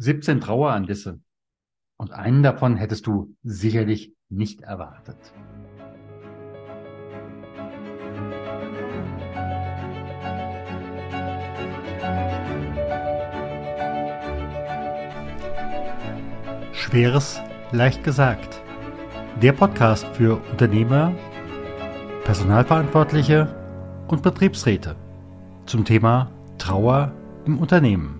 17 Traueranlässe. Und einen davon hättest du sicherlich nicht erwartet. Schweres leicht gesagt. Der Podcast für Unternehmer, Personalverantwortliche und Betriebsräte zum Thema Trauer im Unternehmen.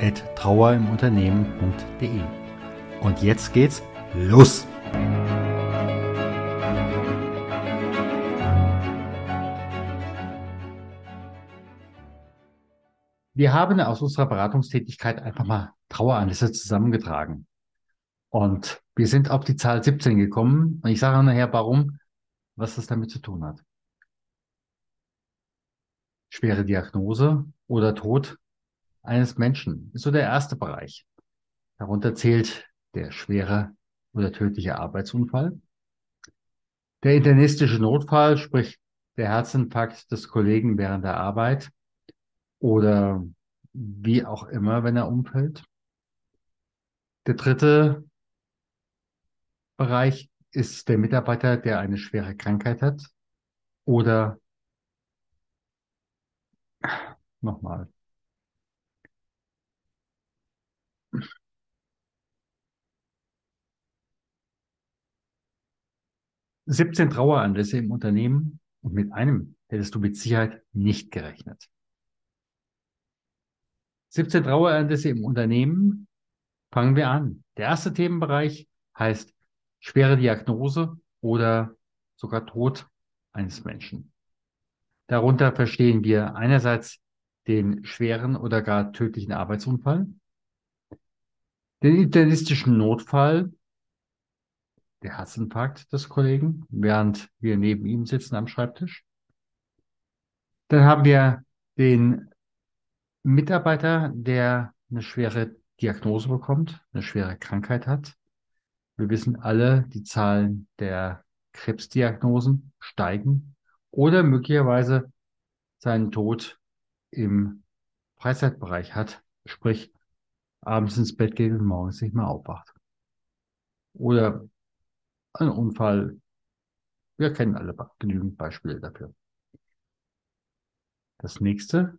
podcast.trauerimunternehmen.de. Und jetzt geht's los! Wir haben aus unserer Beratungstätigkeit einfach mal Traueranlässe zusammengetragen. Und wir sind auf die Zahl 17 gekommen. Und ich sage nachher, warum, was das damit zu tun hat. Schwere Diagnose oder Tod eines Menschen ist so der erste Bereich. Darunter zählt der schwere oder tödliche Arbeitsunfall. Der internistische Notfall, sprich der Herzinfarkt des Kollegen während der Arbeit oder wie auch immer, wenn er umfällt. Der dritte Bereich ist der Mitarbeiter, der eine schwere Krankheit hat oder nochmal. 17 Traueranlässe im Unternehmen und mit einem hättest du mit Sicherheit nicht gerechnet. 17 Traueranlässe im Unternehmen. Fangen wir an. Der erste Themenbereich heißt schwere Diagnose oder sogar Tod eines Menschen. Darunter verstehen wir einerseits den schweren oder gar tödlichen Arbeitsunfall, den internistischen Notfall der Herzinfarkt des Kollegen, während wir neben ihm sitzen am Schreibtisch. Dann haben wir den Mitarbeiter, der eine schwere Diagnose bekommt, eine schwere Krankheit hat. Wir wissen alle, die Zahlen der Krebsdiagnosen steigen oder möglicherweise seinen Tod im Freizeitbereich hat, sprich abends ins Bett geht und morgens nicht mehr aufwacht. Oder ein Unfall. Wir kennen alle genügend Beispiele dafür. Das nächste.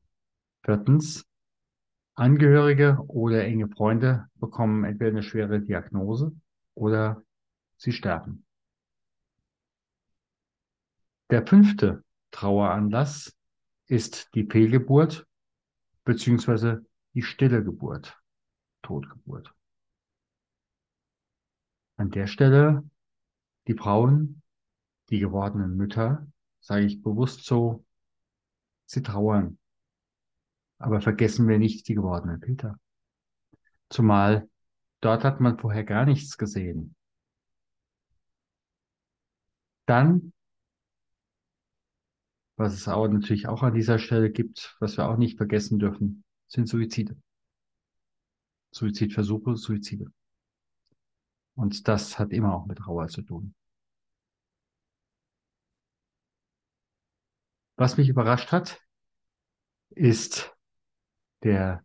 Viertens. Angehörige oder enge Freunde bekommen entweder eine schwere Diagnose oder sie sterben. Der fünfte Traueranlass ist die Fehlgeburt beziehungsweise die stille Geburt, Totgeburt. An der Stelle die Frauen, die gewordenen Mütter, sage ich bewusst so, sie trauern. Aber vergessen wir nicht die gewordenen Väter. Zumal dort hat man vorher gar nichts gesehen. Dann, was es auch natürlich auch an dieser Stelle gibt, was wir auch nicht vergessen dürfen, sind Suizide. Suizidversuche, Suizide. Und das hat immer auch mit Trauer zu tun. Was mich überrascht hat, ist der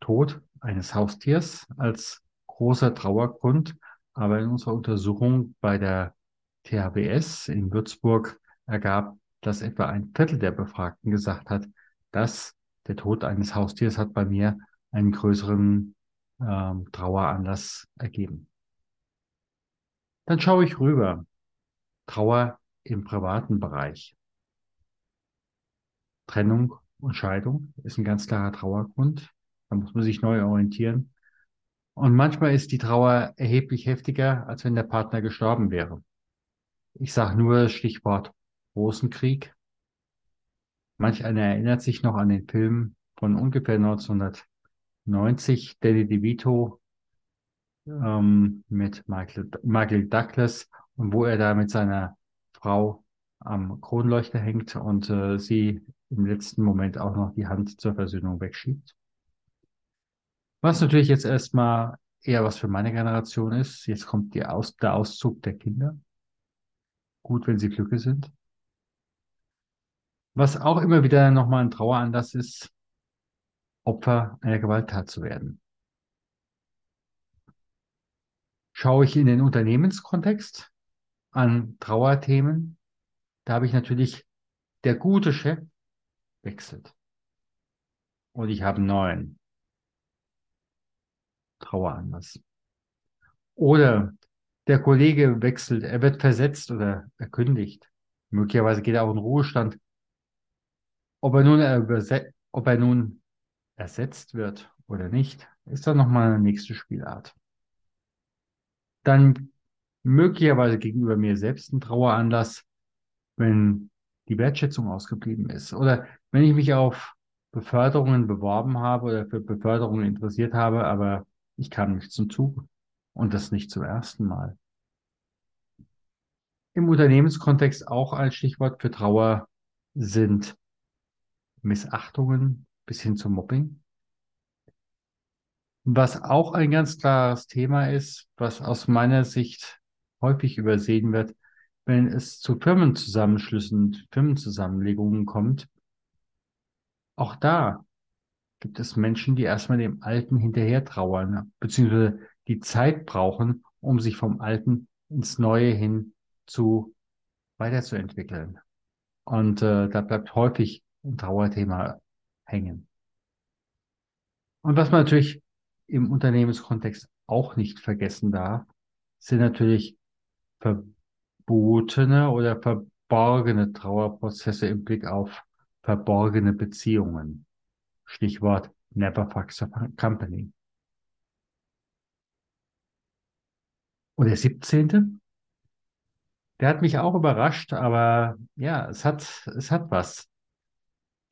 Tod eines Haustiers als großer Trauergrund. Aber in unserer Untersuchung bei der THBS in Würzburg ergab, dass etwa ein Viertel der Befragten gesagt hat, dass der Tod eines Haustiers hat bei mir einen größeren ähm, Traueranlass ergeben. Dann schaue ich rüber. Trauer im privaten Bereich. Trennung und Scheidung ist ein ganz klarer Trauergrund. Da muss man sich neu orientieren. Und manchmal ist die Trauer erheblich heftiger, als wenn der Partner gestorben wäre. Ich sage nur das Stichwort Rosenkrieg. Manch einer erinnert sich noch an den Film von ungefähr 1990, Danny DeVito ähm, mit Michael, Michael Douglas und wo er da mit seiner Frau am Kronleuchter hängt und äh, sie im letzten Moment auch noch die Hand zur Versöhnung wegschiebt. Was natürlich jetzt erstmal eher was für meine Generation ist. Jetzt kommt Aus der Auszug der Kinder. Gut, wenn sie glücklich sind. Was auch immer wieder nochmal ein Traueranlass ist, Opfer einer Gewalttat zu werden. Schaue ich in den Unternehmenskontext an Trauerthemen, da habe ich natürlich der gute Chef wechselt. Und ich habe einen neuen Traueranlass. Oder der Kollege wechselt, er wird versetzt oder erkündigt. Möglicherweise geht er auch in Ruhestand. Ob er nun, ob er nun ersetzt wird oder nicht, ist dann nochmal eine nächste Spielart. Dann möglicherweise gegenüber mir selbst ein Traueranlass, wenn die Wertschätzung ausgeblieben ist. Oder wenn ich mich auf Beförderungen beworben habe oder für Beförderungen interessiert habe, aber ich kam nicht zum Zug und das nicht zum ersten Mal. Im Unternehmenskontext auch ein Stichwort für Trauer sind Missachtungen bis hin zum Mobbing. Was auch ein ganz klares Thema ist, was aus meiner Sicht häufig übersehen wird, wenn es zu Firmenzusammenschlüssen, Firmenzusammenlegungen kommt. Auch da gibt es Menschen, die erstmal dem Alten hinterher trauern, beziehungsweise die Zeit brauchen, um sich vom Alten ins Neue hin zu weiterzuentwickeln. Und äh, da bleibt häufig ein Trauerthema hängen. Und was man natürlich im Unternehmenskontext auch nicht vergessen darf, sind natürlich verbotene oder verborgene Trauerprozesse im Blick auf verborgene Beziehungen. Stichwort Never Fuck a Company. Und der 17. Der hat mich auch überrascht, aber ja, es hat, es hat was.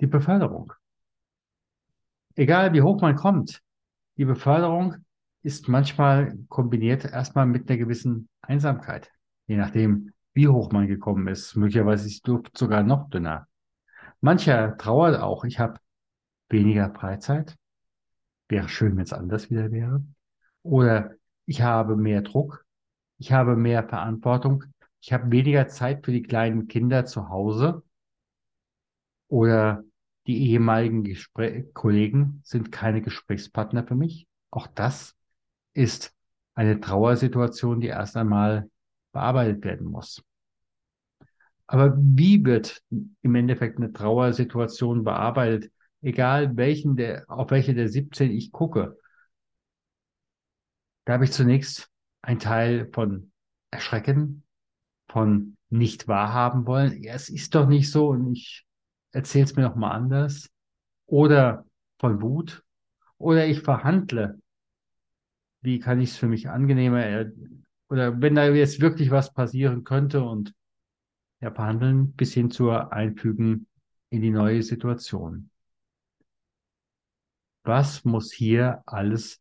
Die Beförderung. Egal wie hoch man kommt, die Beförderung ist manchmal kombiniert erstmal mit einer gewissen Einsamkeit. Je nachdem, wie hoch man gekommen ist. Möglicherweise ist die Luft sogar noch dünner. Mancher trauert auch. Ich habe weniger Freizeit. Wäre schön, wenn es anders wieder wäre. Oder ich habe mehr Druck. Ich habe mehr Verantwortung. Ich habe weniger Zeit für die kleinen Kinder zu Hause. Oder die ehemaligen Gespräch Kollegen sind keine Gesprächspartner für mich. Auch das ist eine Trauersituation, die erst einmal bearbeitet werden muss. Aber wie wird im Endeffekt eine Trauersituation bearbeitet? egal welchen der, auf welche der 17 ich gucke, da habe ich zunächst ein Teil von Erschrecken, von nicht wahrhaben wollen. Ja, es ist doch nicht so und ich erzähle es mir noch mal anders. Oder von Wut. Oder ich verhandle. Wie kann ich es für mich angenehmer? Oder wenn da jetzt wirklich was passieren könnte und ja, verhandeln bis hin zur Einfügen in die neue Situation was muss hier alles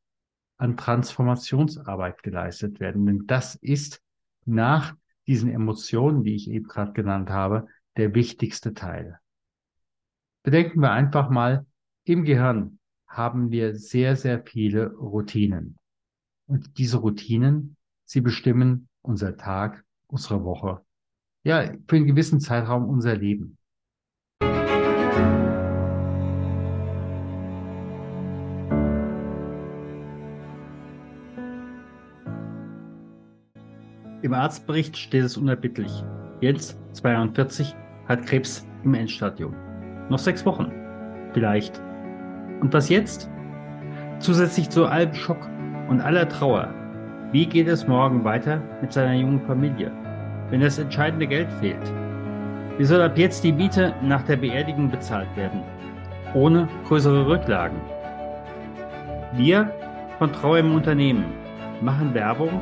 an Transformationsarbeit geleistet werden? Denn das ist nach diesen Emotionen, die ich eben gerade genannt habe, der wichtigste Teil. Bedenken wir einfach mal, im Gehirn haben wir sehr, sehr viele Routinen. Und diese Routinen, sie bestimmen unser Tag, unsere Woche, ja, für einen gewissen Zeitraum unser Leben. Im Arztbericht steht es unerbittlich. Jens, 42, hat Krebs im Endstadium. Noch sechs Wochen. Vielleicht. Und was jetzt? Zusätzlich zu allem Schock und aller Trauer. Wie geht es morgen weiter mit seiner jungen Familie, wenn das entscheidende Geld fehlt? Wie soll ab jetzt die Miete nach der Beerdigung bezahlt werden? Ohne größere Rücklagen. Wir von Trauer im Unternehmen machen Werbung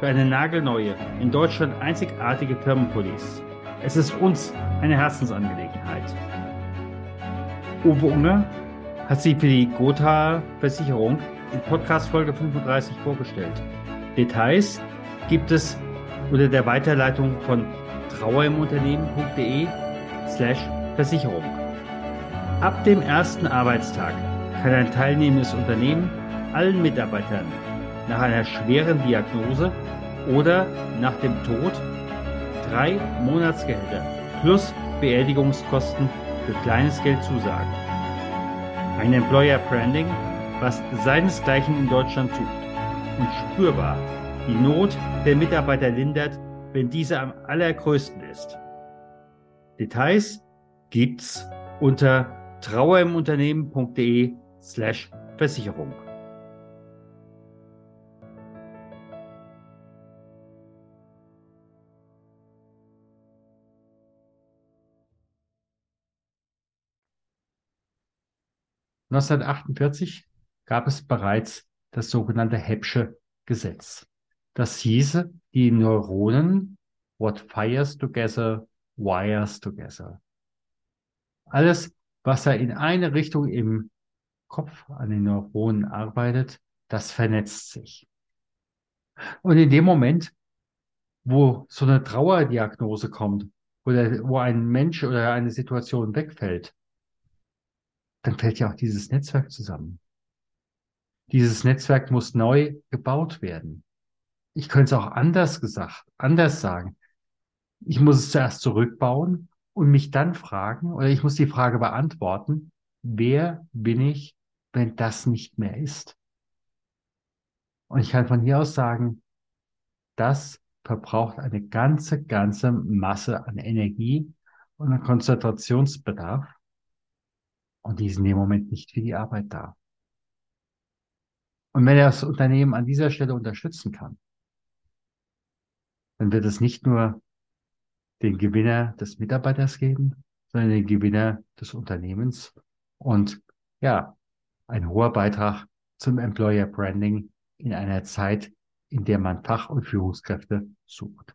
für eine nagelneue, in Deutschland einzigartige Firmenpolice. Es ist uns eine Herzensangelegenheit. Uwe Unger hat sich für die Gotha Versicherung in Podcast Folge 35 vorgestellt. Details gibt es unter der Weiterleitung von trauerimunternehmen.de slash Versicherung. Ab dem ersten Arbeitstag kann ein teilnehmendes Unternehmen allen Mitarbeitern nach einer schweren Diagnose oder nach dem Tod drei Monatsgehälter plus Beerdigungskosten für kleines Geld zusagen. Ein Employer Branding, was seinesgleichen in Deutschland sucht und spürbar die Not der Mitarbeiter lindert, wenn diese am allergrößten ist. Details gibt's unter trauerimunternehmen.de slash Versicherung. (1948) gab es bereits das sogenannte Hebbsche Gesetz. Das hieße, die Neuronen what fires together, wires together. Alles, was da in eine Richtung im Kopf an den Neuronen arbeitet, das vernetzt sich. Und in dem Moment, wo so eine Trauerdiagnose kommt, oder wo ein Mensch oder eine Situation wegfällt, dann fällt ja auch dieses Netzwerk zusammen. Dieses Netzwerk muss neu gebaut werden. Ich könnte es auch anders gesagt, anders sagen. Ich muss es zuerst zurückbauen und mich dann fragen, oder ich muss die Frage beantworten, wer bin ich, wenn das nicht mehr ist? Und ich kann von hier aus sagen, das verbraucht eine ganze, ganze Masse an Energie und an Konzentrationsbedarf. Und die ist in dem Moment nicht für die Arbeit da. Und wenn er das Unternehmen an dieser Stelle unterstützen kann, dann wird es nicht nur den Gewinner des Mitarbeiters geben, sondern den Gewinner des Unternehmens und ja, ein hoher Beitrag zum Employer Branding in einer Zeit, in der man Fach- und Führungskräfte sucht.